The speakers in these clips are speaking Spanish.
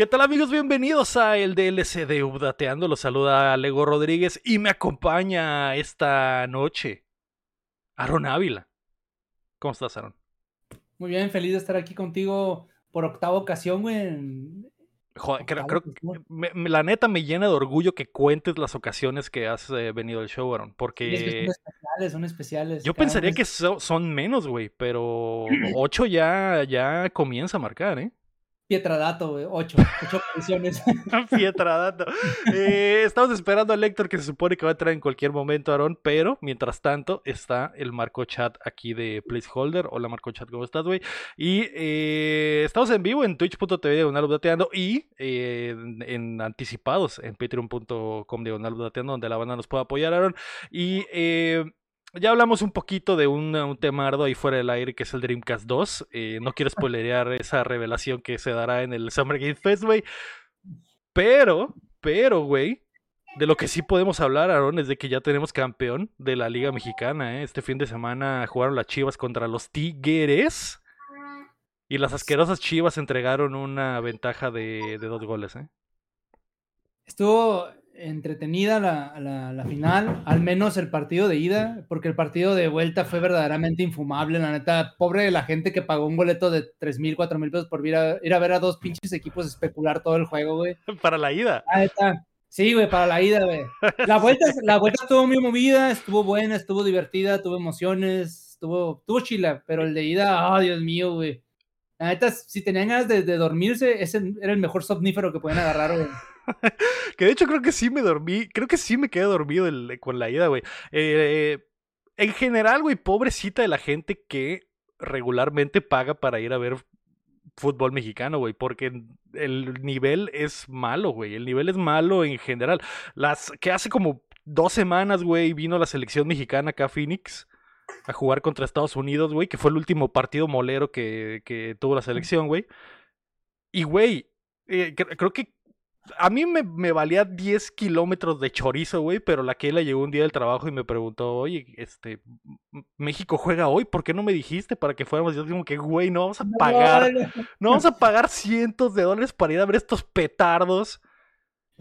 ¿Qué tal amigos? Bienvenidos a el DLC de Updateando. Los saluda Lego Rodríguez y me acompaña esta noche Aaron Ávila. ¿Cómo estás, Aaron? Muy bien, feliz de estar aquí contigo por octava ocasión, güey. Joder, creo, creo me, la neta me llena de orgullo que cuentes las ocasiones que has eh, venido al show, Aaron, porque... Es que son especiales, son especiales. Yo pensaría que son menos, güey, pero ocho ya, ya comienza a marcar, ¿eh? Pietradato, güey. Ocho. Ocho posiciones. Pietradato. Eh, estamos esperando al Héctor que se supone que va a entrar en cualquier momento, Aaron. Pero mientras tanto está el Marco Chat aquí de Placeholder. Hola Marco Chat, ¿cómo estás, güey? Y eh, estamos en vivo en twitch.tv diagonal y eh, en, anticipados en patreon.com diagonal donde la banda nos puede apoyar, Aaron. Y eh, ya hablamos un poquito de un, tema arduo ahí fuera del aire que es el Dreamcast 2. Eh, no quiero spoilerear esa revelación que se dará en el Summer Game Fest, güey. Pero, pero, güey, de lo que sí podemos hablar, Aaron, es de que ya tenemos campeón de la Liga Mexicana. ¿eh? Este fin de semana jugaron las Chivas contra los Tigres. Y las asquerosas Chivas entregaron una ventaja de, de dos goles. ¿eh? Estuvo, entretenida la, la, final, al menos el partido de ida, porque el partido de vuelta fue verdaderamente infumable, la neta, pobre de la gente que pagó un boleto de 3 mil, 4 mil pesos por ir a, ir a ver a dos pinches equipos especular todo el juego, güey. Para la ida. Ah, está. Sí, güey, para la ida, güey. La vuelta, la vuelta estuvo muy movida, estuvo buena, estuvo divertida, tuvo emociones, estuvo, estuvo chila, pero el de ida, oh, Dios mío, güey. La neta, si tenían ganas de, de dormirse, ese era el mejor somnífero que podían agarrar, güey. que de hecho creo que sí me dormí, creo que sí me quedé dormido con la ida, güey. Eh, en general, güey, pobrecita de la gente que regularmente paga para ir a ver fútbol mexicano, güey, porque el nivel es malo, güey. El nivel es malo en general. Las que hace como dos semanas, güey, vino la selección mexicana acá a Phoenix a jugar contra Estados Unidos, güey, que fue el último partido molero que, que tuvo la selección, güey. Y, güey, eh, creo que a mí me, valía 10 kilómetros de chorizo, güey, pero la que la llegó un día del trabajo y me preguntó, oye, este, México juega hoy, ¿por qué no me dijiste para que fuéramos? Yo digo que, güey, no vamos a pagar, no, vamos a pagar cientos de dólares para ir a ver estos petardos,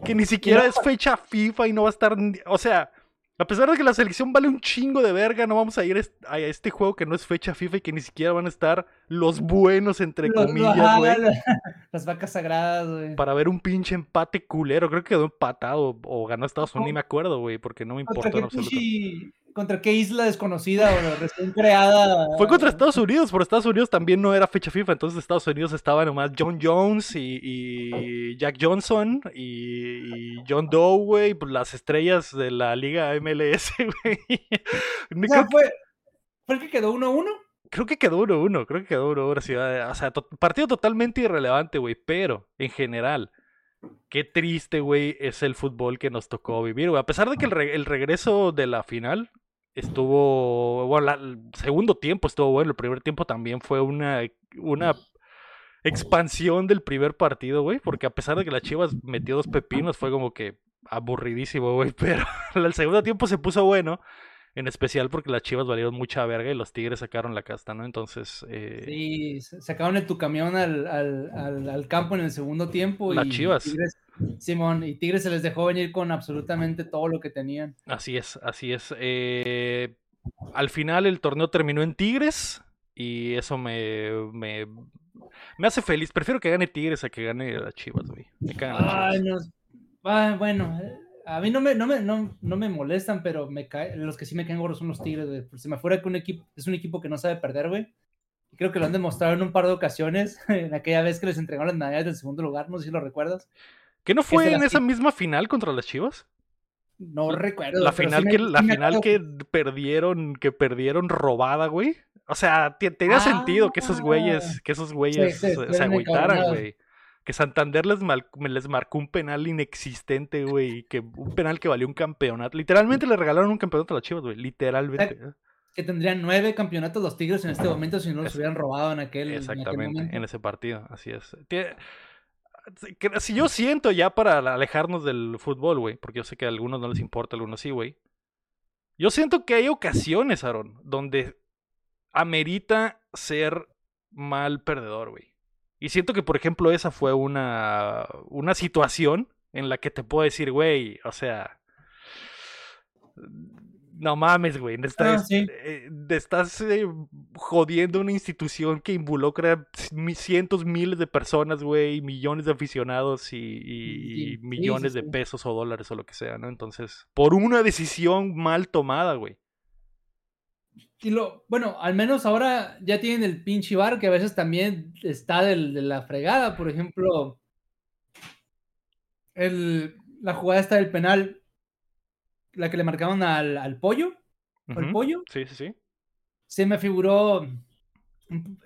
que ni siquiera es fecha FIFA y no va a estar, o sea, a pesar de que la selección vale un chingo de verga, no vamos a ir a este juego que no es fecha FIFA y que ni siquiera van a estar los buenos, entre comillas, güey. Las vacas sagradas, güey. Para ver un pinche empate culero. Creo que quedó empatado o ganó Estados Unidos, ni me acuerdo, güey, porque no me importó en absoluto. ¿Contra qué isla desconocida o recién creada? Fue contra Estados Unidos, pero Estados Unidos también no era fecha FIFA, entonces Estados Unidos estaba nomás John Jones y, Jack Johnson y, John Doe, güey, pues las estrellas de la liga MLS, güey. O fue, ¿Fue el que quedó 1-1? Creo que quedó 1-1, creo que quedó 1-1. O sea, partido totalmente irrelevante, güey, pero en general qué triste, güey, es el fútbol que nos tocó vivir, güey. A pesar de que el, regreso de la final estuvo, bueno, el segundo tiempo estuvo bueno, el primer tiempo también fue una, una expansión del primer partido, güey, porque a pesar de que la Chivas metió dos pepinos, fue como que aburridísimo, güey, pero el segundo tiempo se puso bueno. En especial porque las chivas valieron mucha verga y los tigres sacaron la casta, ¿no? Entonces. Eh... Sí, sacaron en tu camión al, al, al, campo en el segundo tiempo. Las chivas. Simón, y Tigres se les dejó venir con absolutamente todo lo que tenían. Así es, así es. Eh, al final el torneo terminó en Tigres y eso me, me, me, hace feliz. Prefiero que gane Tigres a que gane las Chivas, güey. Me Ay, no. Ah, bueno, eh, a mí no me, no me, no, me molestan, pero me cae, los que sí me caen gorros son los Tigres, güey. Se me fuera que un equipo, es un equipo que no sabe perder, güey. Creo que lo han demostrado en un par de ocasiones, en aquella vez que les entregaron las medallas del segundo lugar, no sé si lo recuerdas. ¿Qué no fue en esa misma final contra las Chivas? No recuerdo. La final, que, la final que perdieron, que perdieron robada, güey. O sea, tenía sentido que esos güeyes, ah. que esos güeyes se, se agüitaran, güey que Santander les, les marcó un penal inexistente, güey, que un penal que valió un campeonato. Literalmente le regalaron un campeonato a las Chivas, güey, literalmente. ¿eh? Que tendrían nueve campeonatos los Tigres en este momento si no los hubieran robado en aquel Exactamente, en, ese partido, así es. Si yo siento ya para alejarnos del fútbol, güey, porque yo sé que a algunos no les importa, a algunos sí, güey. Yo siento que hay ocasiones, Aaron, donde amerita ser mal perdedor, güey. Y siento que, por ejemplo, esa fue una, una situación en la que te puedo decir, güey, o sea, no mames, güey. Estás, sí. eh, estás eh, jodiendo una institución que involucra cientos, miles de personas, güey, millones de aficionados y, millones sí, de pesos o dólares o lo que sea, ¿no? Entonces, por una decisión mal tomada, güey. Y lo, bueno, al menos ahora ya tienen el pinche bar que a veces también está del- de la fregada. Por ejemplo, el, la jugada está del penal, la que le marcaron al, al pollo, ¿fue el Ujú. pollo? Sí, sí, sí. Se me figuró.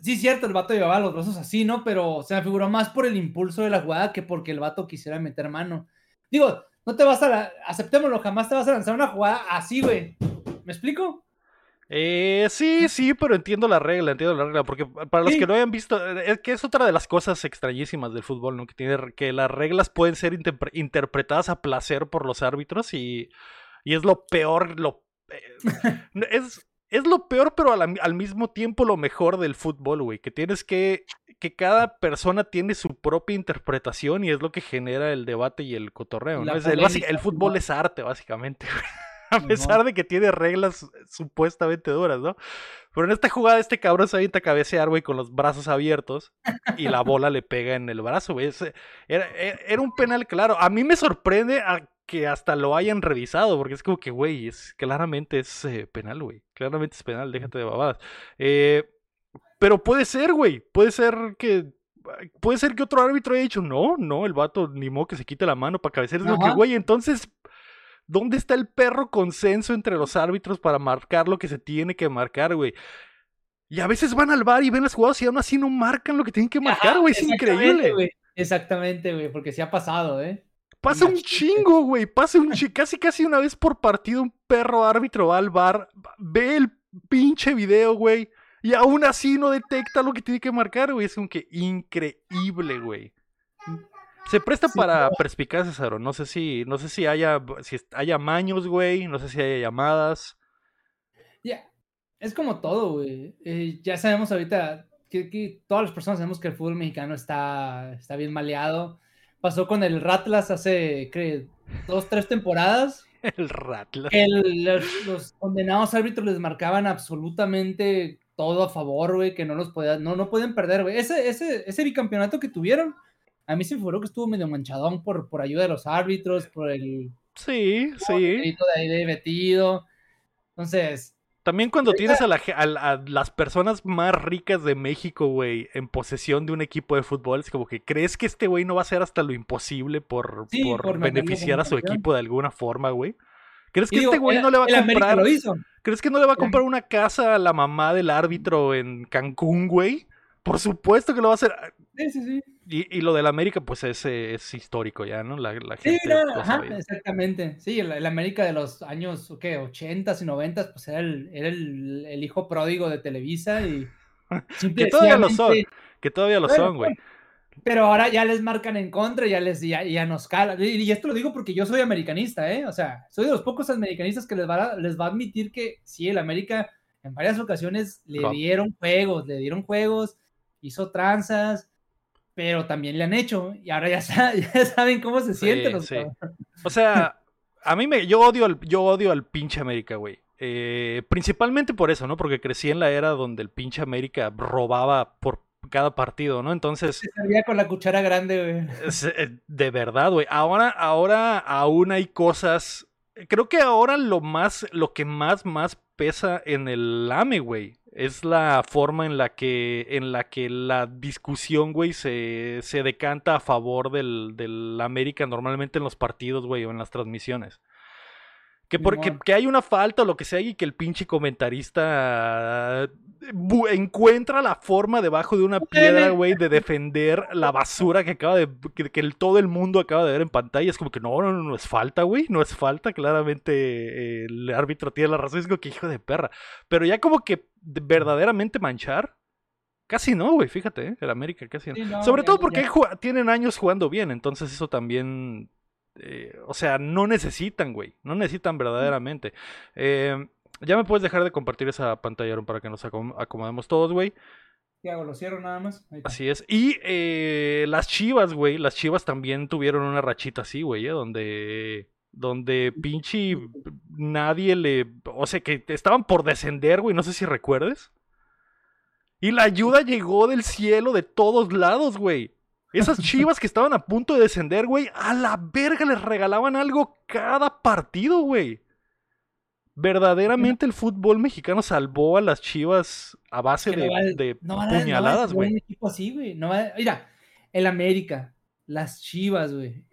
Sí, cierto, el vato llevaba los brazos así, ¿no? Pero se me figuró más por el impulso de la jugada que porque el vato quisiera meter mano. Digo, no te vas a. la- aceptémoslo, jamás te vas a lanzar una jugada así, güey. ¿Me explico? Eh, sí, sí, pero entiendo la regla, entiendo la regla, porque para los Sí. que no hayan visto, eh, es que es otra de las cosas extrañísimas del fútbol, ¿no? Que tiene que las reglas pueden ser interpre- interpretadas a placer por los árbitros y, y es lo peor, lo eh, es es lo peor, pero al, al mismo tiempo lo mejor del fútbol, güey, que tienes que que cada persona tiene su propia interpretación y es lo que genera el debate y el cotorreo, el, el fútbol es arte, básicamente, güey. A pesar de que tiene reglas supuestamente duras, ¿no? Pero en esta jugada este cabrón se avienta a cabecear, güey, con los brazos abiertos y la bola le pega en el brazo, güey. Es- Era, un penal claro. A mí me sorprende a que hasta lo hayan revisado, porque es como que, güey, es, claramente es eh, penal, güey. Claramente es penal, déjate de babadas. Eh, pero puede ser, güey. Puede ser que... Puede ser que otro árbitro haya dicho, no, no, el vato ni modo que se quite la mano para cabecear. Es que, güey, entonces ¿Dónde está el perro consenso entre los árbitros para marcar lo que se tiene que marcar, güey? Y a veces van al bar y ven las jugadas y aún así no marcan lo que tienen que marcar, güey. Es increíble. Exactamente, güey, porque sí ha pasado, ¿eh? Pasa un chingo, güey. Pasa un chingo. Casi, casi una vez por partido un perro árbitro va al bar, ve el pinche video, güey. Y aún así no detecta lo que tiene que marcar, güey. Es como que increíble, güey. Se presta Sí, para claro. perspicacias, Aaron. No sé si, no sé si haya, si haya maños, güey. No sé si haya llamadas. Ya, es como todo, güey. Eh, ya sabemos ahorita que, que todas las personas sabemos que el fútbol mexicano está, está bien maleado. Pasó con el Ratlas hace, ¿qué? Dos, tres temporadas. El Ratlas. el- los, los condenados árbitros les marcaban absolutamente todo a favor, güey, que no los podían, no, no podían perder, güey. Ese, ese, ese bicampeonato que tuvieron, a mí se me figuró que estuvo medio manchadón por, por ayuda de los árbitros, por el Sí, sí. grito de ahí de metido. Entonces, También cuando tienes a, la a la- a las personas más ricas de México, güey, en posesión de un equipo de fútbol, es como que crees que este güey no va a hacer hasta lo imposible por, Sí, por beneficiar a su campeón. equipo de alguna forma, güey. ¿Crees que digo, este güey el- no le va a el comprar? lo hizo. ¿Crees que no le va a comprar una casa a la mamá del árbitro en Cancún, güey? Por supuesto que lo va a hacer. Sí, sí, sí. Y, y lo del América, pues es, eh, es histórico ya, ¿no? La, la Sí, gente no, lo ajá, sabía. exactamente. Sí, el, el América de los años, ¿qué? 80s y 90s, pues era el, era el, el hijo pródigo de Televisa y Que todavía lo son, que todavía lo Bueno, son, güey. Pero ahora ya les marcan en contra, ya les ya, ya nos cala. Y, y esto lo digo porque yo soy americanista, ¿eh? O sea, soy de los pocos americanistas que les va a, les va a admitir que sí, el América en varias ocasiones le dieron juegos, le dieron juegos, hizo tranzas, pero también le han hecho y ahora ya, sa- ya saben cómo se Sí, sienten los sí. O sea, a mí me. Yo odio al, yo odio al pinche América, güey. Eh, principalmente por eso, ¿no? Porque crecí en la era donde el pinche América robaba por cada partido, ¿no? Entonces, Se servía con la cuchara grande, güey. es, eh, de verdad, güey. Ahora, ahora aún hay cosas. Creo que ahora lo más, lo que más, más pesa en el AME, güey, es la forma en la que, en la que la discusión, güey, se, se decanta a favor del, del América normalmente en los partidos, güey, o en las transmisiones. Que, porque, que hay una falta o lo que sea y que el pinche comentarista bu- encuentra la forma debajo de una piedra, güey, de defender la basura que acaba de. que, que el- todo el mundo acaba de ver en pantalla. Es como que no, no, no, no es falta, güey. No es falta. Claramente eh, el árbitro tiene la razón. Es como que hijo de perra. Pero ya como que de- verdaderamente manchar. Casi no, güey, fíjate, ¿eh? el América casi no. Sí, no, Sobre ya- todo porque ya. tienen años jugando bien, entonces eso también, eh, o sea, no necesitan, güey, no necesitan verdaderamente. Eh, ya me puedes dejar de compartir esa pantalla para que nos acom- acomodemos todos, güey. ¿Qué hago? Lo cierro nada más. Así es. Y eh, las Chivas, güey. Las Chivas también tuvieron una rachita así, güey, ¿eh? donde. Donde pinche nadie le. O sea, que estaban por descender, güey. No sé si recuerdes. Y la ayuda llegó del cielo de todos lados, güey. Esas chivas que estaban a punto de descender, güey, a la verga les regalaban algo cada partido, güey. Verdaderamente el fútbol mexicano salvó a las chivas a base de, no va- de no van a- no van a puñaladas, güey. Un equipo así, güey. No va- mira, el América, las Chivas, güey.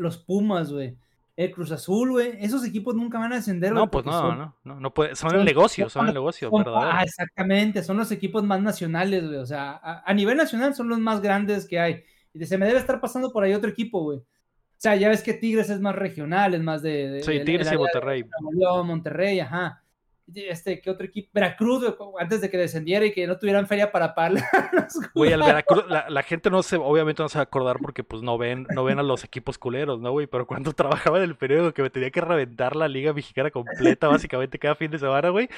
Los Pumas, güey. El Cruz Azul, güey. Esos equipos nunca van a descender, güey. No, pues no, son- no, no, no puede. Son son- el negocio, son el negocio, son- verdadero. ah, exactamente, son los equipos más nacionales, güey. O sea, a, a nivel nacional son los más grandes que hay. Y se me debe estar pasando por ahí otro equipo, güey. O sea, ya ves que Tigres es más regional, es más de. de- Sí, Tigres y Monterrey. Monterrey, ajá. Este, ¿qué otro equipo? Veracruz, antes de que descendiera y que no tuvieran feria para pagar. Güey, al Veracruz, la, la gente no se, obviamente no se va a acordar porque pues no ven, no ven a los equipos culeros, ¿no, güey? Pero cuando trabajaba en el periódico que me tenía que reventar la liga mexicana completa, básicamente cada fin de semana, güey.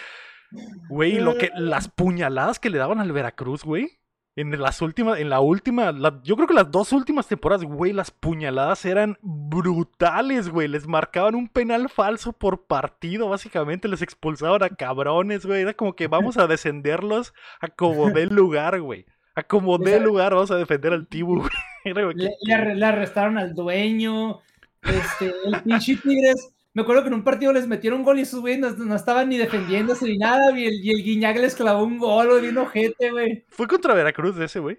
Güey, lo que, las puñaladas que le daban al Veracruz, güey. En las últimas, en la última, la- yo creo que las dos últimas temporadas, güey, las puñaladas eran brutales, güey. Les marcaban un penal falso por partido, básicamente. Les expulsaban a cabrones, güey. Era como que vamos a descenderlos a como dé lugar, güey. A como Esa- lugar, vamos a defender al Tibu, güey. Le, le arrestaron al dueño. Este, el pinche Tigres. Me acuerdo que en un partido les metieron un gol y esos güeyes no, no estaban ni defendiéndose ni nada. Y el, y el Guiñac les clavó un gol, güey, bien ojete, güey. Fue contra Veracruz de ese, güey.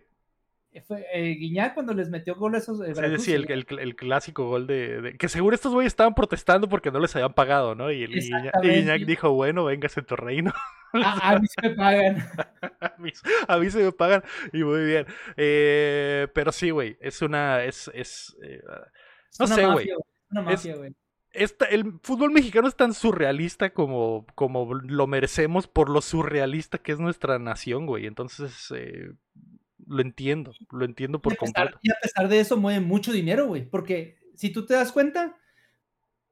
Fue eh, Guiñac cuando les metió gol a esos. eh, Sí, Veracruz, sí, el, el- el clásico gol de, de- Que seguro estos güeyes estaban protestando porque no les habían pagado, ¿no? Y el y Guiñac, y Exactamente. Guiñac dijo, bueno, véngase en tu reino. A, a mí se me pagan. a, mí, a mí se me pagan y muy bien. Eh, pero sí, güey, es una... Es, es, eh, Es No una sé, güey. mafia, Es esta- el fútbol mexicano es tan surrealista como, como lo merecemos por lo surrealista que es nuestra nación, güey. Entonces, eh, lo entiendo, lo entiendo Y por pesar, completo. y a pesar de eso mueve mucho dinero, güey. Porque si tú te das cuenta,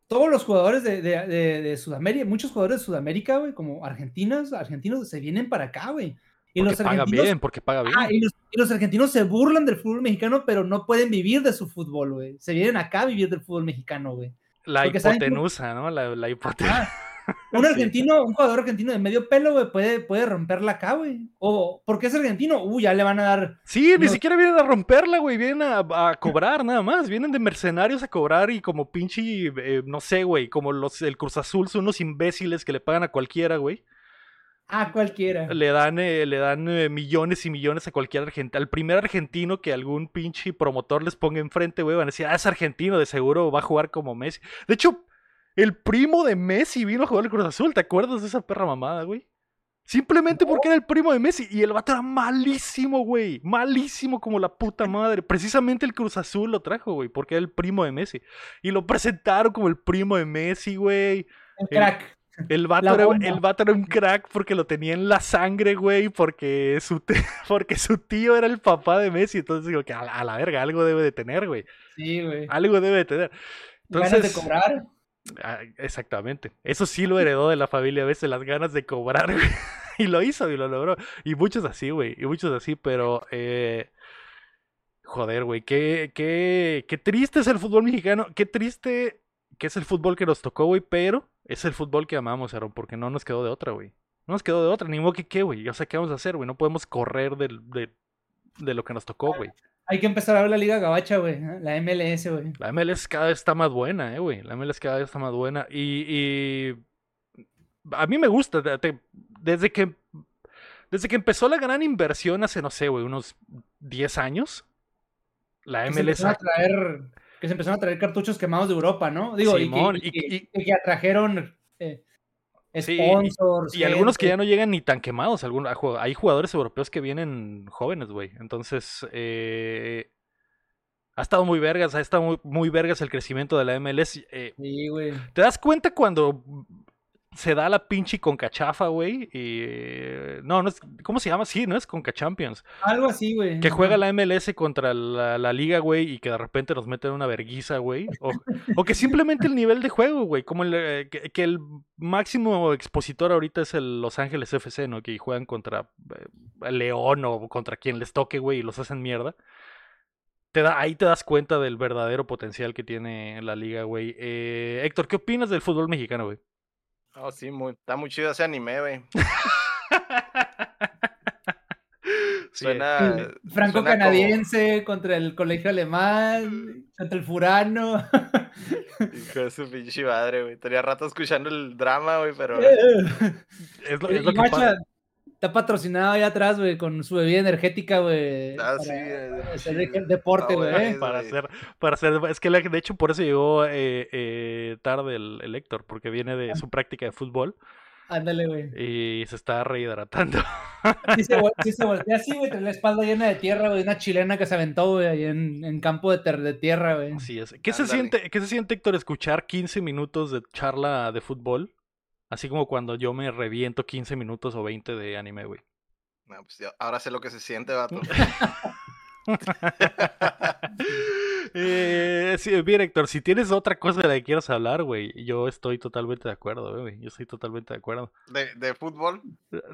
todos los jugadores de, de, de- de Sudamérica, muchos jugadores de Sudamérica, güey, como argentinos, argentinos, se vienen para acá, güey. Y Porque los paga argentinos, bien, porque paga bien. ah, y los, y los argentinos se burlan del fútbol mexicano, pero no pueden vivir de su fútbol, güey. Se vienen acá a vivir del fútbol mexicano, güey. La porque hipotenusa, ¿no? La, la hipotenusa. Ah, un argentino, un jugador argentino de medio pelo, güey, puede, puede romperla acá, güey. O, porque es argentino? Uh, ya le van a dar Sí, ni siquiera vienen a romperla, güey. Vienen a, a cobrar nada más. Vienen de mercenarios a cobrar y como pinche, eh, no sé, güey. Como los el Cruz Azul son unos imbéciles que le pagan a cualquiera, güey. A cualquiera. Le dan, eh, le dan eh, millones y millones a cualquier argentino. Al primer argentino que algún pinche promotor les ponga enfrente, güey, van a decir, ah, es argentino, de seguro va a jugar como Messi. De hecho, el primo de Messi vino a jugar el Cruz Azul. ¿Te acuerdas de esa perra mamada, güey? Simplemente porque era el primo de Messi. Y el vato era malísimo, güey. Malísimo como la puta madre. Precisamente el Cruz Azul lo trajo, güey. Porque era el primo de Messi. Y lo presentaron como el primo de Messi, güey. El crack. El vato, era, el vato era un crack porque lo tenía en la sangre, güey. Porque su, te- porque su tío era el papá de Messi. Entonces digo que a la, a la verga algo debe de tener, güey. Sí, güey. Algo debe de tener. Ganas de cobrar. Ah, exactamente. Eso sí lo heredó de la familia a veces, las ganas de cobrar, güey. Y lo hizo y lo logró. Y muchos así, güey. Y muchos así, pero... eh, Joder, güey. Qué, qué, qué triste es el fútbol mexicano. Qué triste que es el fútbol que nos tocó, güey. Pero es el fútbol que amamos, Aaron. Porque no nos quedó de otra, güey. No nos quedó de otra. Ni modo que qué, güey. O sea, ¿qué vamos a hacer, güey? No podemos correr del, de, de lo que nos tocó, güey. Hay que empezar a ver la Liga Gabacha, güey. ¿eh? La MLS, güey. La MLS cada vez está más buena, eh, güey. La MLS cada vez está más buena. Y, y a mí me gusta. te- te- desde que desde que empezó la gran inversión hace, no sé, güey, unos 10 años. La se MLS. empezaron a traer, que se empezaron a traer cartuchos quemados de Europa, ¿no? Digo, y que, y- y que- y- y que atrajeron eh, Sí, sponsors. Y algunos que ya no llegan ni tan quemados. algunos- hay jugadores europeos que vienen jóvenes, güey. Entonces, eh, ha estado muy vergas, ha estado muy, muy vergas el crecimiento de la MLS. eh, Sí, güey. ¿Te das cuenta cuando se da la pinche concachafa, güey. Y. No, no es. ¿Cómo se llama? Sí, ¿no? Es Conca Champions. Algo así, güey. Que juega la MLS contra la, la liga, güey, y que de repente nos meten una verguiza, güey. O, o que simplemente el nivel de juego, güey. Como el, eh, que, que el máximo expositor ahorita es el Los Ángeles FC, ¿no? Que juegan contra eh, León o contra quien les toque, güey, y los hacen mierda. Te da, ahí te das cuenta del verdadero potencial que tiene la liga, güey. Eh, Héctor, ¿qué opinas del fútbol mexicano, güey? Oh, sí, muy, está muy chido ese anime, güey. Sí, Suena. Franco suena como- canadiense contra el colegio alemán, contra el furano. Hijo de su pinche madre, güey. Tenía rato escuchando el drama, güey, pero. Es lo, es lo Y que pasa. Está patrocinado allá atrás, güey, con su bebida energética, güey. Ah, para sí, eh, hacer sí. deporte, Ah, güey. güey. ¿eh? Para hacer, para hacer, es que de hecho por eso llegó eh, eh, tarde el, el Héctor, porque viene de su práctica de fútbol Ándale, güey. y se está rehidratando. Sí se, vol- sí se voltea así, güey, la espalda llena de tierra, güey, una chilena que se aventó, güey, ahí en, en campo de, ter- de tierra, güey. Así es. ¿Qué se, siente, ¿Qué se siente, Héctor, escuchar 15 minutos de charla de fútbol? Así como cuando yo me reviento 15 minutos o 20 de anime, güey. No, pues ahora sé lo que se siente, vato. eh, sí, bien, Héctor, si tienes otra cosa de la que quieras hablar, güey, yo estoy totalmente de acuerdo, güey. Yo estoy totalmente de acuerdo. De, de fútbol.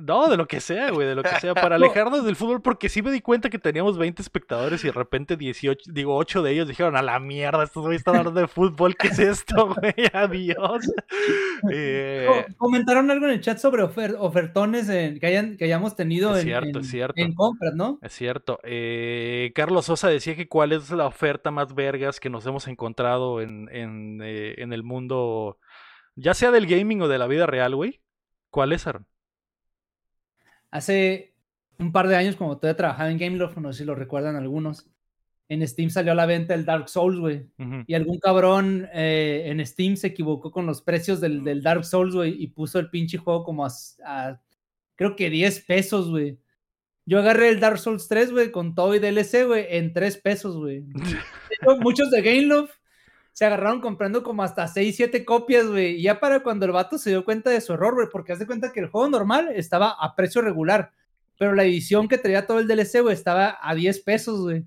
No, de lo que sea, güey, de lo que sea, para No. alejarnos del fútbol, porque sí me di cuenta que teníamos 20 espectadores y de repente 18, digo, 8 de ellos dijeron, a la mierda, estos güeyes están hablando de fútbol, ¿qué es esto, güey? Adiós. Eh, Co- Comentaron algo en el chat sobre ofer- ofertones en- que, hayan, que hayamos tenido Es en, en- es cierto. en compras, ¿no? es cierto. Eh, Carlos Sosa decía que cuál es la oferta más vergas que nos hemos encontrado en, en, eh, en el mundo, ya sea del gaming o de la vida real, güey. ¿Cuál es, Aaron? Hace un par de años, como todavía trabajaba en Gameloft, no sé si lo recuerdan algunos, en Steam salió a la venta el Dark Souls, güey. Y algún cabrón eh, en Steam se equivocó con los precios del, del Dark Souls, güey, y puso el pinche juego como a, creo que 10 pesos, güey. Yo agarré el Dark Souls 3, güey, con todo y DLC, güey, en 3 pesos, güey. Muchos de Gameloft se agarraron comprando como hasta 6, 7 copias, güey. Y ya para cuando el vato se dio cuenta de su error, güey, porque hace cuenta que el juego normal estaba a precio regular, pero la edición que traía todo el DLC, güey, estaba a 10 pesos, güey.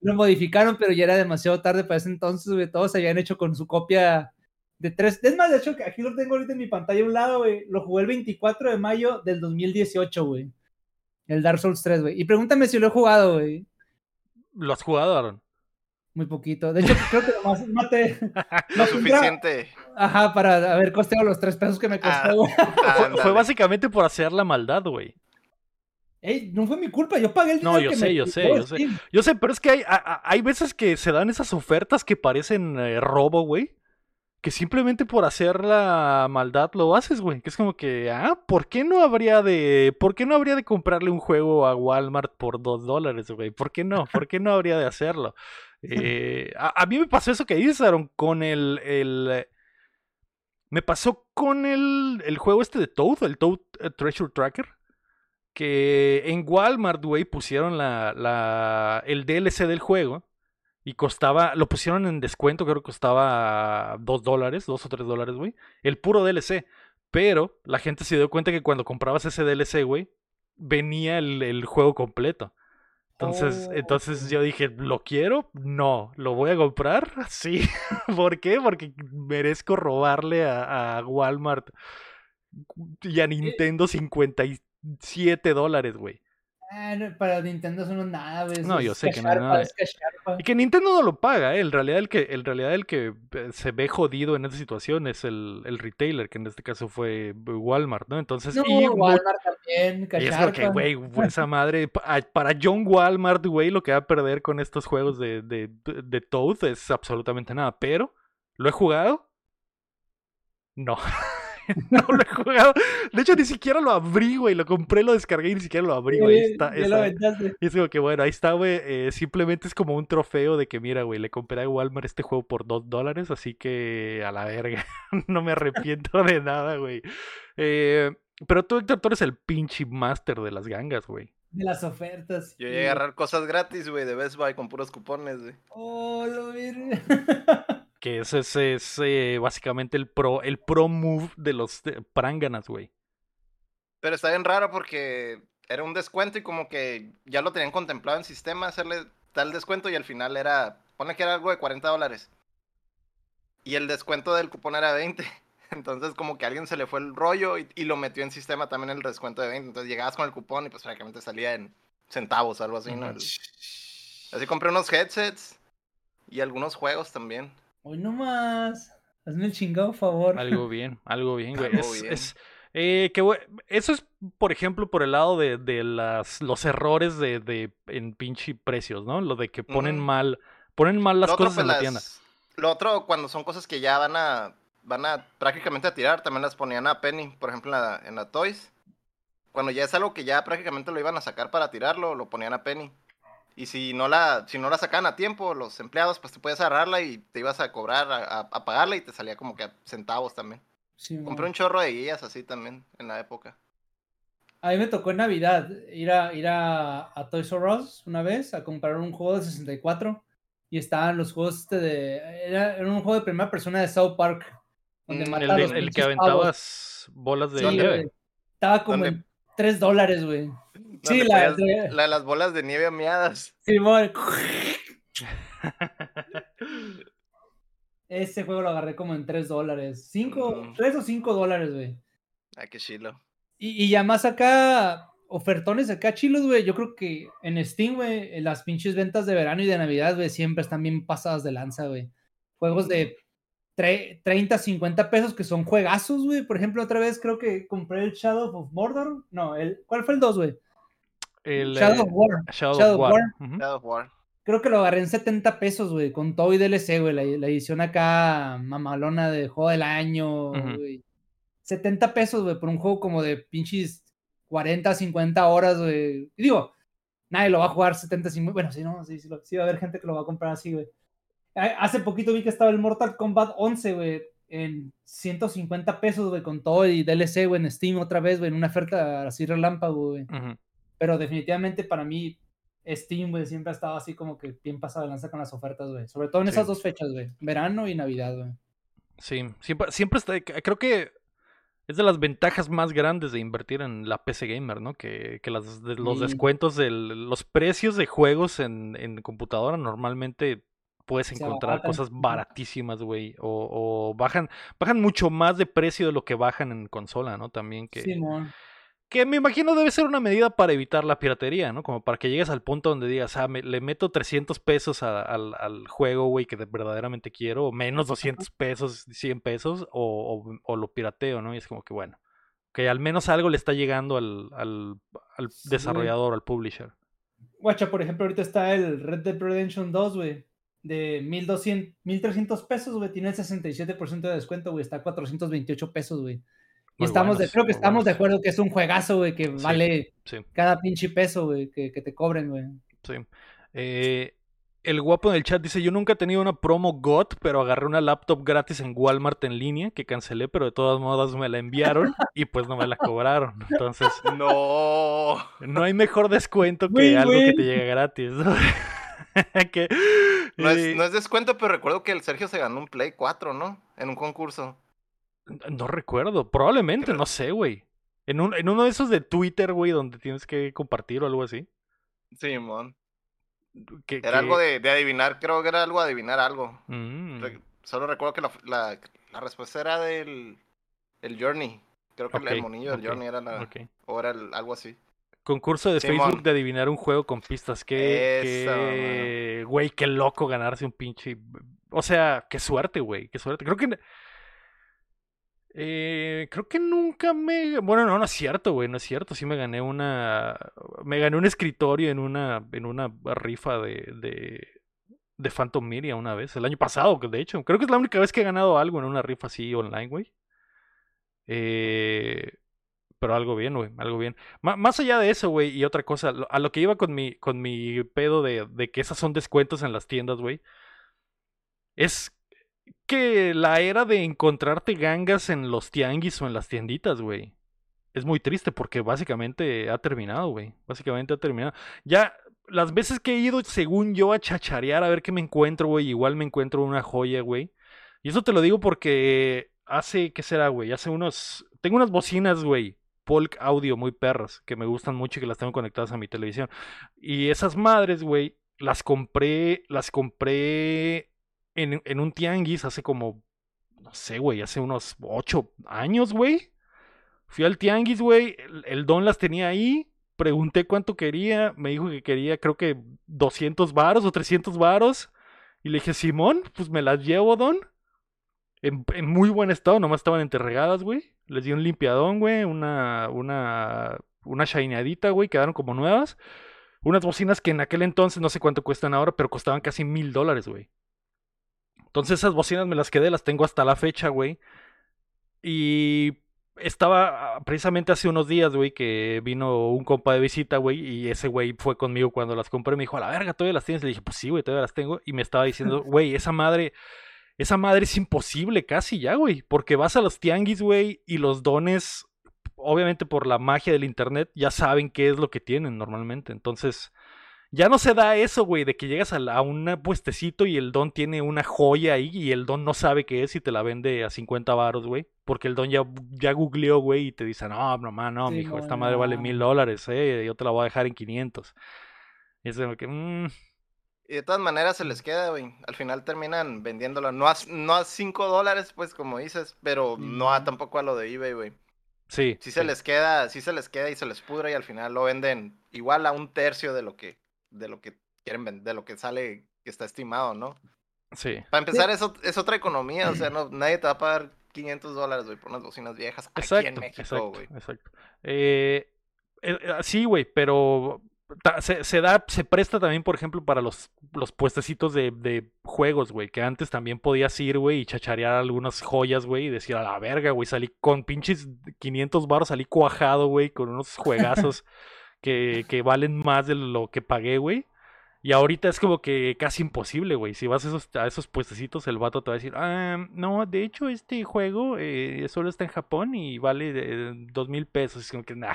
Lo modificaron, pero ya era demasiado tarde para ese entonces, güey. Todos se habían hecho con su copia de tres. Es más, de hecho, que aquí lo tengo ahorita en mi pantalla a un lado, güey. Lo jugué el 24 de mayo del 2018, güey. El Dark Souls 3, güey. Y pregúntame si lo he jugado, güey. ¿Lo has jugado, Aaron? Muy poquito. De hecho, creo que nomás maté. Lo No, suficiente. Ajá, para haber costeado los tres pesos que me costó, Ah. Fue, básicamente por hacer la maldad, güey. Ey, no fue mi culpa. Yo pagué el No, dinero yo que sé, me yo sé, yo sé. Yo sé, pero es que hay, a- a- hay veces que se dan esas ofertas que parecen eh, robo, güey. Que simplemente por hacer la maldad lo haces, güey. Que es como que, ah, ¿por qué no habría de, por qué no habría de comprarle un juego a Walmart por dos dólares, güey? ¿Por qué no? ¿Por qué no habría de hacerlo? Eh, a, mí me pasó eso que dices, con el, el me pasó con el, el juego este de Toad, el Toad eh, Treasure Tracker. Que en Walmart, güey, pusieron la, la, el DLC del juego. Y costaba, lo pusieron en descuento, creo que costaba 2 dólares, 2 o 3 dólares, güey. El puro DLC. Pero la gente se dio cuenta que cuando comprabas ese DLC, güey, venía el, el juego completo. Entonces, Oh. entonces yo dije, ¿lo quiero? No. ¿Lo voy a comprar? Sí. ¿Por qué? Porque merezco robarle a, a Walmart y a Nintendo 57 dólares, güey. Ah, para Nintendo eso no es nada, eso No, yo sé que no es nada. Y que Nintendo no lo paga, ¿eh? En realidad el que, en realidad el que eh, se ve jodido en esta situación es el, el retailer, que en este caso fue Walmart, ¿no? Entonces, No, y, Walmart también, y es lo que, güey, esa madre, para John Walmart, güey, lo que va a perder con estos juegos de, de, de Toad es absolutamente nada. Pero, ¿lo he jugado? No. no lo he jugado. De hecho, ni siquiera lo abrí, güey. Lo compré, lo descargué y ni siquiera lo abrí, güey. Está- aventaste. y es como que bueno, ahí está, güey. eh, simplemente es como un trofeo de que, mira, güey, le compré a Walmart este juego por dos dólares, así que a la verga. no me arrepiento de nada, güey. Eh, pero tú, Héctor, tú eres el pinche master de las gangas, güey. De las ofertas. Yo llegué a agarrar cosas gratis, güey, de Best Buy con puros cupones, güey. Oh, lo vi. que ese es, es, eh, básicamente el pro, el pro move de los pránganas, güey. Pero está bien raro porque era un descuento y como que ya lo tenían contemplado en sistema hacerle tal descuento y al final era, pone que era algo de 40 dólares. Y el descuento del cupón era 20. Entonces como que a alguien se le fue el rollo y, y lo metió en sistema también el descuento de 20. Entonces llegabas con el cupón y pues prácticamente salía en centavos o algo así, ¿no? El- Así compré unos headsets y algunos juegos también. Hoy no más. Hazme el chingado favor. Algo bien, algo bien, güey. Algo Es, bien. es, eh, que, güey, eso es, por ejemplo, por el lado de, de las, los errores de, de en pinche precios, ¿no? Lo de que ponen mal, ponen mal las Lo otro, cosas pues, en la tienda. Lo otro, cuando son cosas que ya van a, van a prácticamente a tirar, también las ponían a penny, por ejemplo, en la, en la Toys. Cuando ya es algo que ya prácticamente lo iban a sacar para tirarlo, lo ponían a penny. Y si no la, si no la sacaban a tiempo, los empleados, pues te puedes agarrarla y te ibas a cobrar, a, a- a pagarla y te salía como que a centavos también. Sí, Compré un chorro de guías así también en la época. A mí me tocó en Navidad ir a, ir a, a Toys R Us una vez a comprar un juego de 64 y estaban los juegos este de... Era, era un juego de primera persona de South Park. Donde Mm, El, que pavos. aventabas bolas de Sí. Estaba como ¿Dónde? en 3 dólares, güey. Sí, la, de- la de las bolas de nieve amiadas. Simón. Ese juego lo agarré como en 3 dólares. 5, Mm. 3 o 5 dólares, güey. Ay, qué chilo. Y, y ya más acá, ofertones acá chilos, güey. Yo creo que en Steam, güey, las pinches ventas de verano y de Navidad, güey, siempre están bien pasadas de lanza, güey. Juegos de tre- 30, 50 pesos que son juegazos, güey. Por ejemplo, otra vez creo que compré el Shadow of Mordor. No, el, ¿cuál fue el 2, güey? El, Shadow eh, of War. Shadow, Shadow of War. God of War. Creo que lo agarré en 70 pesos, güey, con todo y DLC, güey. La, la edición acá mamalona de juego del año, Ujú. güey. 70 pesos, güey, por un juego como de pinches 40, 50 horas, güey. Y digo, nadie lo va a jugar 70, 50. Bueno, sí, no, sí, sí, lo- sí va a haber gente que lo va a comprar así, güey. Ha- Hace poquito vi que estaba el Mortal Kombat 11, güey, en 150 pesos, güey, con todo y DLC, güey, en Steam otra vez, güey, en una oferta así relámpago, güey. Ujú. Pero definitivamente para mí, Steam, güey, siempre ha estado así como que bien pasado de lanza con las ofertas, güey. Sobre todo en Sí. esas dos fechas, güey. Verano y Navidad, güey. Sí, siempre, siempre está. Creo que es de las ventajas más grandes de invertir en la PC Gamer, ¿no? Que, que las, de- los Sí. descuentos de los precios de juegos en, en computadora normalmente puedes encontrar cosas baratísimas, güey. O, o bajan, bajan mucho más de precio de lo que bajan en consola, ¿no? También que. Simón. Que me imagino debe ser una medida para evitar la piratería, ¿no? Como para que llegues al punto donde digas, ah, me- le meto 300 pesos a- al, al juego, güey, que de- verdaderamente quiero, o menos 200 pesos, 100 pesos, o, o- o lo pirateo, ¿no? Y es como que, bueno, que al menos algo le está llegando al, al, al Sí. desarrollador, al publisher. Guacha, por ejemplo, ahorita está el Red Dead Redemption 2, güey. De 1200, 1300 pesos, güey. Tiene el 67% de descuento, güey. Está a 428 pesos, güey. Y estamos de, creo que estamos de acuerdo que es un juegazo, güey, que Sí. vale Sí, cada pinche peso, güey, que, que te cobren, güey. sí. Eh, el guapo en el chat dice, yo nunca he tenido una promo GOT, pero agarré una laptop gratis en Walmart en línea, que cancelé, pero de todas modas me la enviaron y pues no me la cobraron. Entonces... No. No hay mejor descuento que algo que te llegue gratis, ¿no? que, No eh, es, no es descuento, pero recuerdo que el Sergio se ganó un Play 4, ¿no? En un concurso. No recuerdo, probablemente, Creo- no sé, güey. En, un, en uno de esos de Twitter, güey, donde tienes que compartir o algo así. Simón. Que, Era algo de, de adivinar, creo que era algo de adivinar algo. Mm, Re- Solo recuerdo que la, la, la respuesta era del el Journey. Creo que el- monillo del Journey era la, o era el- algo así. Concurso de Simón. Facebook de adivinar un juego con pistas. Qué- güey, qué loco ganarse un pinche. O sea, qué suerte, güey, qué suerte. Creo que. Eh, creo que nunca me. Bueno, no, no es cierto, güey, no es cierto. Sí me gané una. Me gané un escritorio en una, en una rifa de, de, de Phantom Media una vez. El año pasado, de hecho. Creo que es la única vez que he ganado algo en una rifa así online, güey. Eh, pero algo bien, güey, algo bien. Ma- más allá de eso, güey, y otra cosa, a lo que iba con mi, con mi pedo de, de que esas son descuentos en las tiendas, güey, es que la era de encontrarte gangas en los tianguis o en las tienditas, güey, es muy triste porque básicamente ha terminado, güey, básicamente ha terminado. Ya, las veces que he ido, según yo, a chacharear a ver qué me encuentro, güey, igual me encuentro una joya, güey. Y eso te lo digo porque hace, ¿qué será, güey? Hace unos... Tengo unas bocinas, güey. Polk Audio muy perras, que me gustan mucho y que las tengo conectadas a mi televisión. Y esas madres, güey, las compré, las compré en, en un tianguis hace como, no sé, güey, hace unos ocho años, güey. Fui al tianguis, güey, el, don las tenía ahí, pregunté cuánto quería, me dijo que quería creo que 200 varos o 300 varos. Y le dije, Simón, pues me las llevo, don. En, en muy buen estado, nomás estaban enterregadas, güey. Les di un limpiadón, güey, una, una, una shineadita, güey, quedaron como nuevas. Unas bocinas que en aquel entonces no sé cuánto cuestan ahora, pero costaban casi mil dólares, güey. Entonces esas bocinas me las quedé, las tengo hasta la fecha, güey. Y estaba ah, precisamente hace unos días, güey, que vino un compa de visita, güey, y ese güey fue conmigo cuando las compré. Me dijo, a la verga, ¿todavía las tienes? Le dije, pues sí, güey, todavía las tengo. Y me estaba diciendo, güey, esa madre, esa madre es imposible casi ya, güey, porque vas a los tianguis, güey, y los dones, obviamente por la magia del internet, ya saben qué es lo que tienen normalmente. Entonces, ya no se da eso, güey, de que llegas a, la- a un puestecito y el don tiene una joya ahí y el don no sabe qué es y te la vende a 50 varos, güey. Porque el don ya, ya googleó, güey, y te dice, no, mamá, no, Sí, mijo, esta no, madre vale mil dólares, eh, yo te la voy a dejar en 500. Y es como que, mm, Y de todas maneras se les queda, güey. Al final terminan vendiéndolo. No a, no a 5 dólares, pues, como dices, pero no a tampoco a lo de eBay, güey. sí. Sí se les queda, sí se les queda y se les pudre y al final lo venden igual a un tercio de lo que, de lo que quieren vender, de lo que sale, que está estimado, ¿no? Sí. Para empezar, eso es otra economía, o sea, no, nadie te va a pagar 500 dólares, güey, por unas bocinas viejas aquí en Exacto, México, exacto, güey. exacto. Eh, eh, eh, sí, güey, pero ta- se, se da, se presta también, por ejemplo, para los, los puestecitos de, de juegos, güey, que antes también podías ir, güey, y chacharear algunas joyas, güey, y decir a la verga, güey, salí con pinches 500 baros, salí cuajado, güey, con unos juegazos que, que valen más de lo que pagué, güey. Y ahorita es como que casi imposible, güey. Si vas a esos, a esos puestecitos, el vato te va a decir, ah, no, de hecho este juego eh, solo está en Japón y vale de dos mil pesos. Es como que, nah.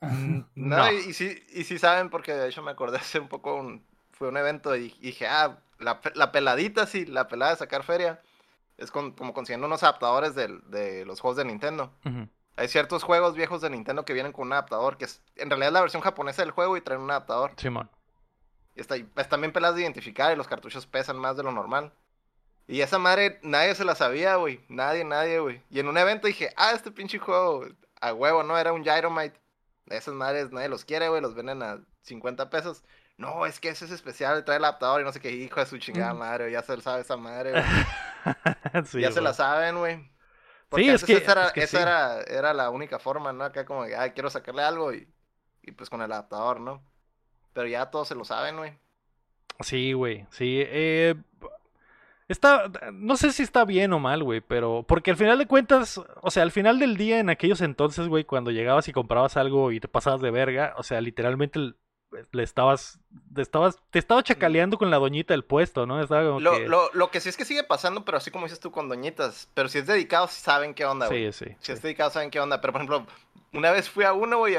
No, No. Y, sí, y sí saben, porque de hecho me acordé hace un poco, un, fue un evento y, y dije, ah, la, pe- la peladita, sí, la pelada de sacar feria, es con- como consiguiendo unos adaptadores del- de los juegos de Nintendo. Ujú. Hay ciertos juegos viejos de Nintendo que vienen con un adaptador, que es en realidad es la versión japonesa del juego y traen un adaptador. Simón. Y está, están bien peladas de identificar y los cartuchos pesan más de lo normal. Y esa madre nadie se la sabía, güey. Nadie, nadie, güey. Y en un evento dije, ah, este pinche juego, a huevo, ¿no? Era un Gyromite. Esas madres nadie los quiere, güey. Los venden a 50 pesos. No, es que ese es especial, trae el adaptador y no sé qué. Hijo de su chingada Mm. madre, ya se lo sabe esa madre, güey. Sí, ya se la saben, güey. Porque Sí, es que- esa, era, es que esa sí. era, era la única forma, ¿no? Acá como, ah, quiero sacarle algo y, y pues con el adaptador, ¿no? Pero ya todos se lo saben, güey. Sí, güey, sí. Eh, está, no sé si está bien o mal, güey, pero porque al final de cuentas, o sea, al final del día en aquellos entonces, güey, cuando llegabas y comprabas algo y te pasabas de verga, o sea, literalmente le estabas, te estabas, te estaba chacaleando con la doñita del puesto, ¿no? Estaba como Lo, que... lo, lo que sí es que sigue pasando, pero así como dices tú con doñitas. Pero si es dedicado, saben qué onda, güey. Sí, sí. Si sí. es dedicado, saben qué onda. Pero por ejemplo, una vez fui a uno, güey.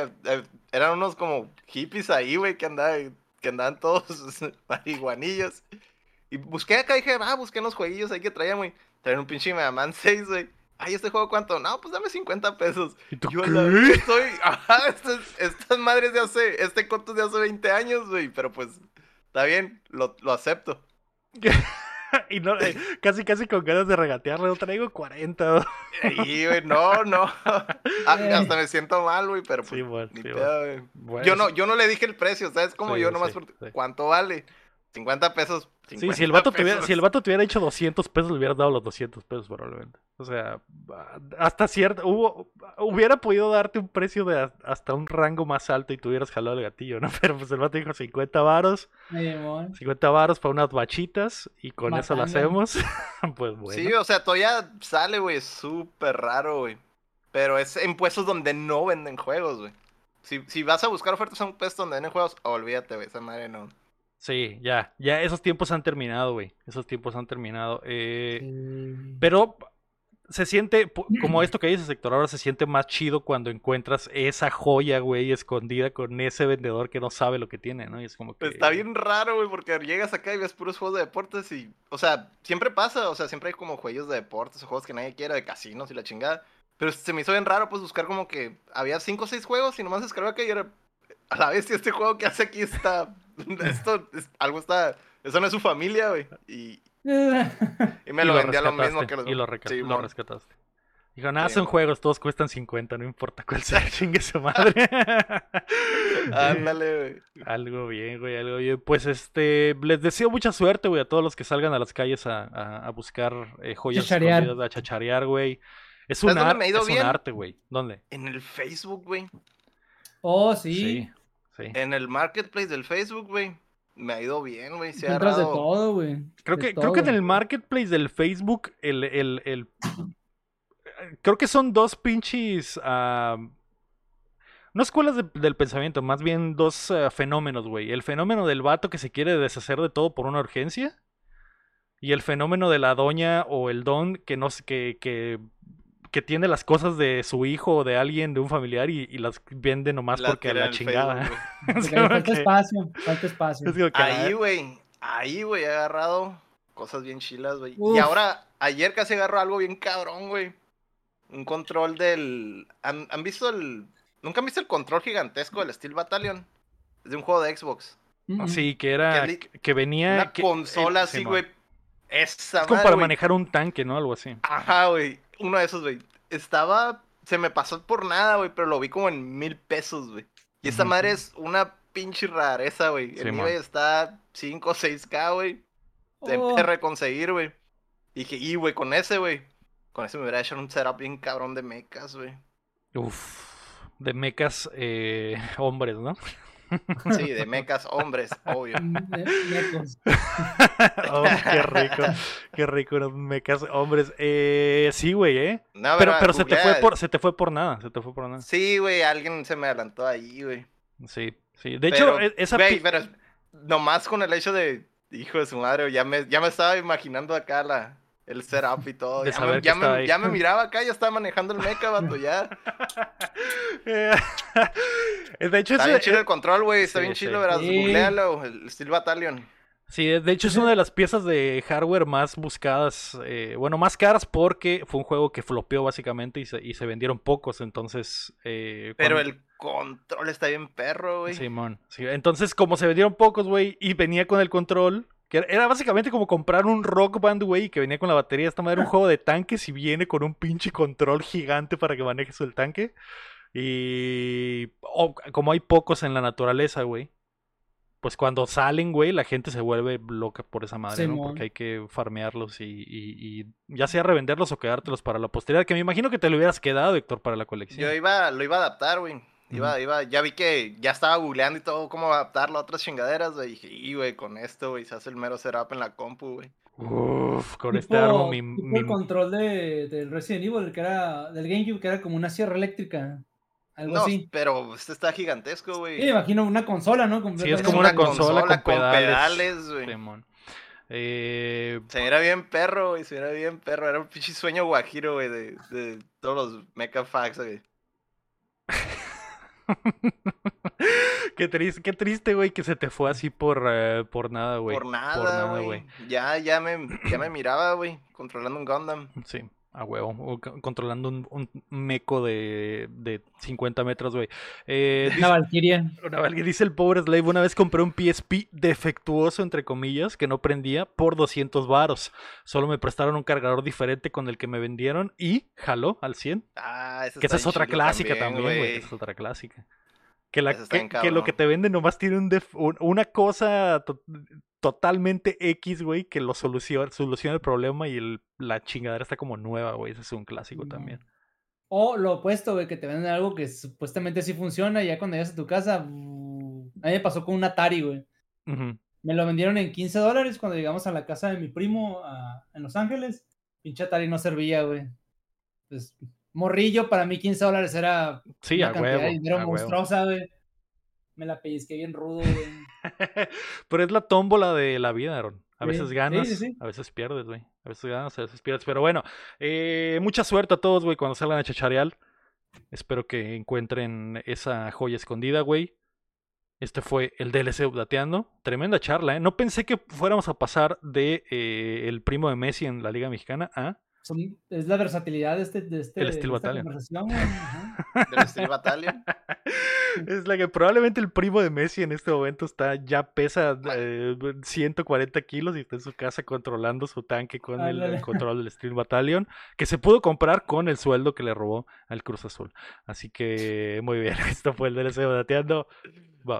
Eran unos como hippies ahí, güey, que andaban, que andaban todos marihuanillos. Y busqué acá, dije, ah, busqué unos jueguillos ahí que traían, güey. Traían un pinche Mega Man 6, güey. Ay, ¿este juego cuánto? No, pues dame 50 pesos. ¿Y tú Yo qué? la ajá, estas, estas madres de hace, este coto es de hace 20 años, güey, pero pues, está bien, lo, lo acepto. y no, eh, casi, casi con ganas de regatearle, no traigo 40. Y, güey, no, no, hasta me siento mal, güey, pero pues, Sí, bueno, ni sí, pedo, güey. Bueno, Yo no, yo no le dije el precio, ¿sabes? Como Sí, yo nomás, sí, por- sí. ¿cuánto vale? 50 pesos. Sí, 50 si el, vato te hubiera, pesos. si el vato te hubiera hecho 200 pesos, le hubieras dado los 200 pesos probablemente. O sea, hasta cierto, hubo, hubiera podido darte un precio de hasta un rango más alto y tú hubieras jalado el gatillo, ¿no? Pero pues el vato dijo 50 varos, Simón. 50 varos para unas bachitas y con eso lo hacemos. pues bueno. Sí, o sea, todavía sale, güey, súper raro, güey. Pero es en puestos donde no venden juegos, güey. Si, si vas a buscar ofertas en un puesto donde venden juegos, olvídate, güey, esa madre no. Sí, ya, ya esos tiempos han terminado, güey. Esos tiempos han terminado. Eh, Sí. Pero se siente, como esto que dices, Héctor, ahora se siente más chido cuando encuentras esa joya, güey, escondida con ese vendedor que no sabe lo que tiene, ¿no? Y es como que... Está bien raro, güey, porque llegas acá y ves puros juegos de deportes y, o sea, siempre pasa, o sea, siempre hay como juegos de deportes o juegos que nadie quiere, de casinos y la chingada. Pero se me hizo bien raro, pues, buscar como que había cinco o seis juegos y nomás descargaba que y era, a la vez, este juego que hace aquí está, esto, es- algo está, eso no es su familia, güey. Y, y me y lo vendía lo mismo que los Y lo, Sí, lo rescataste. Dijo, nada, Sí, son juegos, todos cuestan 50, no importa cuál sea, chingue su madre. Ándale, güey. Algo bien, güey, algo bien. Pues este, les deseo mucha suerte, güey, a todos los que salgan a las calles a, a- a buscar eh, joyas Chacharear. a chacharear, güey. Es un, ¿Sabes dónde ar- me ha ido es un bien? arte, güey. ¿Dónde? En el Facebook, güey. Oh, sí. sí. Sí. En el marketplace del Facebook, güey. Me ha ido bien, güey. Se ha Encuentras de todo, güey. Creo que, creo que en el marketplace del Facebook, el, el, el- creo que son dos pinches. no escuelas de- del pensamiento, más bien dos ah, fenómenos, güey. El fenómeno del vato que se quiere deshacer de todo por una urgencia. Y el fenómeno de la doña o el don que no sé, que, que, que tiene las cosas de su hijo o de alguien, de un familiar, y, y las vende nomás la porque a la chingada. Facebook. Es falta que- espacio, falta espacio. es como que, Ahí, ah, güey. Ahí, güey, he agarrado cosas bien chilas, güey. Y ahora, ayer casi agarro algo bien cabrón, güey. Un control del. ¿Han, han visto el. ¿Nunca han visto el control gigantesco del Steel Battalion? Es de un juego de Xbox. Mm. Sí, que era. Que Que, venía. Una que- consola así, güey. Esa Es como madre, para manejar un tanque, ¿no? Algo así. Ajá, güey. Uno de esos, güey. Estaba. Se me pasó por nada, güey, pero lo vi como en mil pesos, güey. Y esta madre es una pinche rareza, güey. Sí, El eBay está 5 o 6K, güey. De Oh, perra conseguir, güey. Dije, y, güey, con ese, güey. Con ese me hubiera hecho un setup bien cabrón de mechas, güey. Uf. De mecas eh, hombres, ¿no? Sí, de mechas hombres, obvio. oh, qué rico. Qué rico unos mecas hombres. Eh, sí, güey, ¿eh? No, Pero, pero se te fue por, se te fue por nada. Se te fue por nada. Sí, güey, alguien se me adelantó ahí, güey. Sí, sí. De hecho, Pero, e- esa güey, pero nomás con el hecho de, hijo de su madre, ya me, ya me estaba imaginando acá la, el setup y todo. De ya, saber me, que ya, estaba me, ahí. ya me miraba acá, ya estaba manejando el mecha, vato, ya. de hecho, Está bien chido el control, güey, está sí, bien sí. chido, verás, Sí. googlealo, el Steel Battalion. Sí, de hecho es una de las piezas de hardware más buscadas, eh, bueno, más caras porque fue un juego que flopeó básicamente y se, y se vendieron pocos, entonces... eh, Pero cuando- el control está bien perro, güey. Simón, sí, entonces como se vendieron pocos, güey, y venía con el control, que era básicamente como comprar un rock band, güey, que venía con la batería, esta madre era un juego de tanques y viene con un pinche control gigante para que manejes el tanque. Y como hay pocos en la naturaleza, güey, pues cuando salen, güey, la gente se vuelve loca por esa madre, ¿no? Porque hay que farmearlos y, y- y ya sea revenderlos o quedártelos para la posteridad, que me imagino que te lo hubieras quedado, Héctor, para la colección. Yo iba, lo iba a adaptar, güey. Iba, iba, ya vi que ya estaba googleando y todo cómo adaptarlo a otras chingaderas, güey. Dije, y güey, con esto, güey, se hace el mero setup en la compu, güey. Uf, con este armo mi, tipo mi- el control de, del Resident Evil, que era del GameCube, que era como una sierra eléctrica. Algo No, así. pero este está gigantesco, Sí, güey. me imagino una consola, ¿no? Sí, es como una consola, con con pedales. pedales, güey. Eh, Se era bien perro, güey, se era bien perro. Era un pinche sueño guajiro, güey, de, de todos los mecha facts, güey. qué triste, qué triste, güey, que se te fue así por, eh, por nada, güey. Por nada, güey. Ya, ya me, ya me miraba, güey, controlando un Gundam. Sí, a huevo. o controlando un, un meco de, de 50 metros, güey. Eh, Una Valkyria. Una que dice el pobre Slave, una vez compré un PSP defectuoso, entre comillas, que no prendía por 200 varos. Solo me prestaron un cargador diferente con el que me vendieron y jaló al 100. Ah, ese Que esa es otra clásica también, güey. Esa es otra clásica. Que, la, lo que te venden nomás tiene un def- un- una cosa to- totalmente X, güey, que lo soluciona, soluciona el problema y el, la chingadera está como nueva, güey. Ese es un clásico No. también. O lo opuesto, güey, que te venden algo que supuestamente sí funciona y ya cuando llegas a tu casa. uh, A mí me pasó con un Atari, güey. Me lo vendieron en 15 dólares cuando llegamos a la casa de mi primo a- en Los Ángeles. Pinche Atari no servía, güey. Pues, morrillo, para mí 15 dólares era Sí, una a cantidad huevo. de dinero monstruosa, güey. Me la pellizqué bien rudo, güey. Pero es la tómbola de la vida, Aaron. A veces ganas, a veces pierdes, güey. A veces ganas, a veces pierdes. Pero bueno, eh, mucha suerte a todos, güey, cuando salgan a chachareal. Espero que encuentren esa joya escondida, güey. Este fue el DLC Updateando. Tremenda charla, ¿eh? No pensé que fuéramos a pasar de eh, el primo de Messi en la Liga Mexicana a es la versatilidad de este, de este el Steel Battalion. Del Steel Battalion. Es la que probablemente el primo de Messi en este momento está ya pesa 140 eh, kilos y está en su casa controlando su tanque con el, control del Steel Battalion, que se pudo comprar con el sueldo que le robó al Cruz Azul. Así que muy bien, esto fue el DLC Bateando. Bye.